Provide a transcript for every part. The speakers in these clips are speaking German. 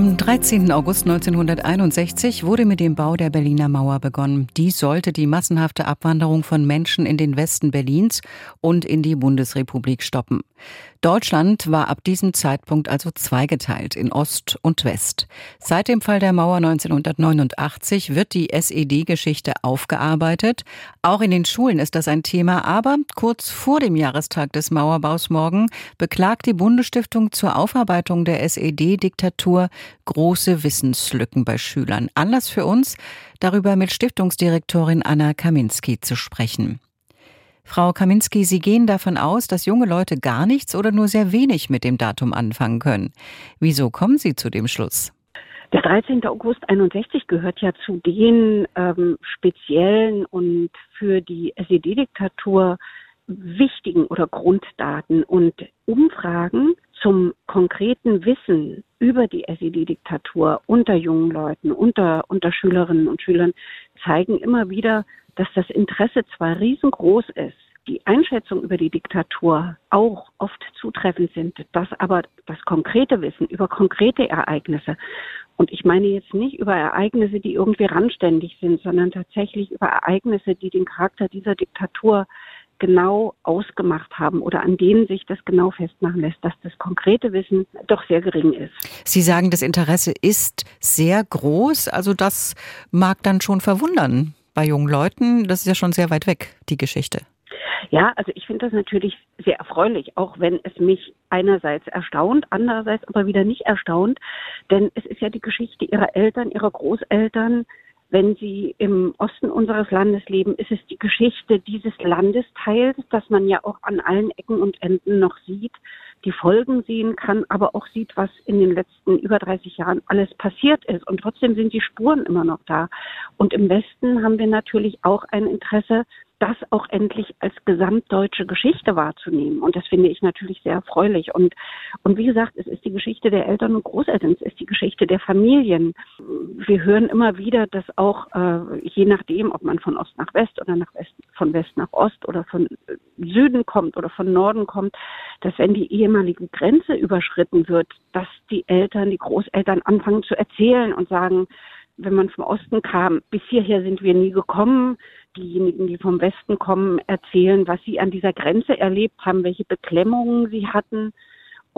Am 13. August 1961 wurde mit dem Bau der Berliner Mauer begonnen. Dies sollte die massenhafte Abwanderung von Menschen in den Westen Berlins und in die Bundesrepublik stoppen. Deutschland war ab diesem Zeitpunkt also zweigeteilt in Ost und West. Seit dem Fall der Mauer 1989 wird die SED-Geschichte aufgearbeitet. Auch in den Schulen ist das ein Thema, aber kurz vor dem Jahrestag des Mauerbaus morgen beklagt die Bundesstiftung zur Aufarbeitung der SED-Diktatur große Wissenslücken bei Schülern. Anlass für uns, darüber mit Stiftungsdirektorin Anna Kaminski zu sprechen. Frau Kaminski, Sie gehen davon aus, dass junge Leute gar nichts oder nur sehr wenig mit dem Datum anfangen können. Wieso kommen Sie zu dem Schluss? Der 13. August 61 gehört ja zu den ähm, speziellen und für die SED-Diktatur wichtigen oder Grunddaten und Umfragen zum konkreten Wissen über die SED-Diktatur unter jungen Leuten, unter, unter Schülerinnen und Schülern zeigen immer wieder, dass das Interesse zwar riesengroß ist, die Einschätzung über die Diktatur auch oft zutreffend sind, dass aber das konkrete Wissen über konkrete Ereignisse, und ich meine jetzt nicht über Ereignisse, die irgendwie randständig sind, sondern tatsächlich über Ereignisse, die den Charakter dieser Diktatur genau ausgemacht haben oder an denen sich das genau festmachen lässt, dass das konkrete Wissen doch sehr gering ist. Sie sagen, das Interesse ist sehr groß, also das mag dann schon verwundern bei jungen Leuten. Das ist ja schon sehr weit weg, die Geschichte. Ja, also ich finde das natürlich sehr erfreulich, auch wenn es mich einerseits erstaunt, andererseits aber wieder nicht erstaunt, denn es ist ja die Geschichte ihrer Eltern, ihrer Großeltern, wenn Sie im Osten unseres Landes leben, ist es die Geschichte dieses Landesteils, das man ja auch an allen Ecken und Enden noch sieht, die Folgen sehen kann, aber auch sieht, was in den letzten über 30 Jahren alles passiert ist. Und trotzdem sind die Spuren immer noch da. Und im Westen haben wir natürlich auch ein Interesse, das auch endlich als gesamtdeutsche Geschichte wahrzunehmen. Und das finde ich natürlich sehr erfreulich. Und, und wie gesagt, es ist die Geschichte der Eltern und Großeltern, es ist die Geschichte der Familien. Wir hören immer wieder, dass auch äh, je nachdem, ob man von Ost nach West oder nach West, von West nach Ost oder von Süden kommt oder von Norden kommt, dass wenn die ehemalige Grenze überschritten wird, dass die Eltern, die Großeltern anfangen zu erzählen und sagen, wenn man vom Osten kam, bis hierher sind wir nie gekommen. Diejenigen, die vom Westen kommen, erzählen, was sie an dieser Grenze erlebt haben, welche Beklemmungen sie hatten,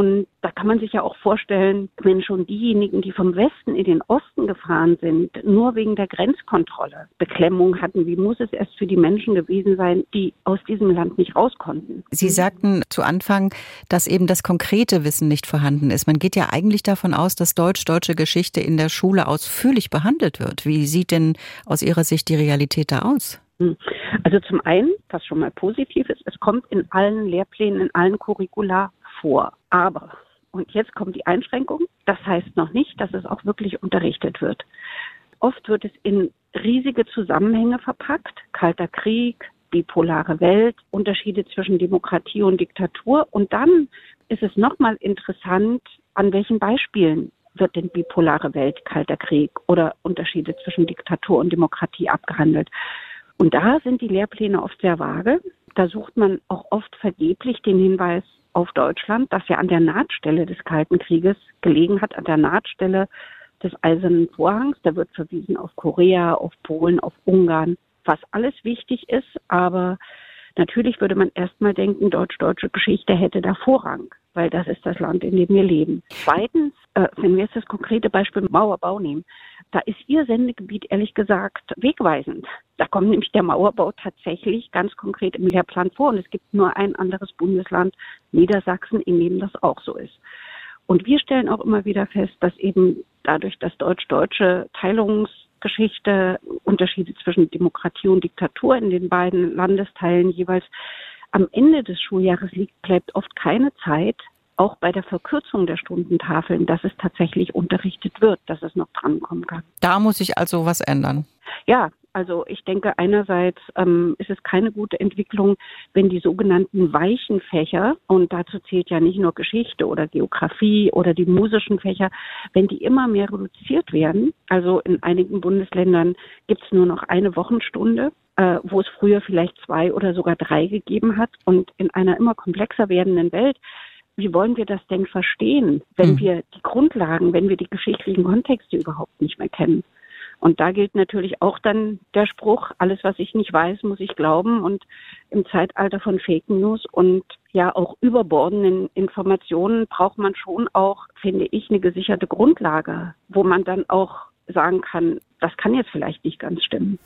und da kann man sich ja auch vorstellen, wenn schon diejenigen, die vom Westen in den Osten gefahren sind, nur wegen der Grenzkontrolle Beklemmung hatten, wie muss es erst für die Menschen gewesen sein, die aus diesem Land nicht raus konnten? Sie sagten zu Anfang, dass eben das konkrete Wissen nicht vorhanden ist. Man geht ja eigentlich davon aus, dass deutsch-deutsche Geschichte in der Schule ausführlich behandelt wird. Wie sieht denn aus Ihrer Sicht die Realität da aus? Hm. Also zum einen, was schon mal positiv ist, es kommt in allen Lehrplänen, in allen Curricula vor. Aber, und jetzt kommt die Einschränkung, das heißt noch nicht, dass es auch wirklich unterrichtet wird. Oft wird es in riesige Zusammenhänge verpackt, Kalter Krieg, bipolare Welt, Unterschiede zwischen Demokratie und Diktatur. Und dann ist es nochmal interessant, an welchen Beispielen wird denn bipolare Welt, Kalter Krieg oder Unterschiede zwischen Diktatur und Demokratie abgehandelt. Und da sind die Lehrpläne oft sehr vage. Da sucht man auch oft vergeblich den Hinweis auf Deutschland, das ja an der Nahtstelle des Kalten Krieges gelegen hat, an der Nahtstelle des Eisernen Vorhangs. Da wird verwiesen auf Korea, auf Polen, auf Ungarn, was alles wichtig ist, aber natürlich würde man erstmal denken, deutsch-deutsche Geschichte hätte da Vorrang, weil das ist das Land, in dem wir leben. Zweitens, äh, wenn wir jetzt das konkrete Beispiel Mauerbau nehmen, da ist Ihr Sendegebiet ehrlich gesagt wegweisend. Da kommt nämlich der Mauerbau tatsächlich ganz konkret im Lehrplan vor und es gibt nur ein anderes Bundesland, Niedersachsen, in dem das auch so ist. Und wir stellen auch immer wieder fest, dass eben dadurch, dass deutsch-deutsche Teilungsgeschichte, Unterschiede zwischen Demokratie und Diktatur in den beiden Landesteilen jeweils am Ende des Schuljahres liegt, bleibt oft keine Zeit, auch bei der Verkürzung der Stundentafeln, dass es tatsächlich unterrichtet wird, dass es noch drankommen kann. Da muss sich also was ändern. Ja, also ich denke, einerseits ähm, ist es keine gute Entwicklung, wenn die sogenannten weichen Fächer, und dazu zählt ja nicht nur Geschichte oder Geografie oder die musischen Fächer, wenn die immer mehr reduziert werden. Also in einigen Bundesländern gibt es nur noch eine Wochenstunde äh, wo es früher vielleicht zwei oder sogar drei gegeben hat. Und in einer immer komplexer werdenden Welt, wie wollen wir das denn verstehen, wenn mhm. wir die Grundlagen, wenn wir die geschichtlichen Kontexte überhaupt nicht mehr kennen? Und da gilt natürlich auch dann der Spruch, alles, was ich nicht weiß, muss ich glauben. Und im Zeitalter von Fake News und ja auch überbordenden Informationen braucht man schon auch, finde ich, eine gesicherte Grundlage, wo man dann auch sagen kann, das kann jetzt vielleicht nicht ganz stimmen.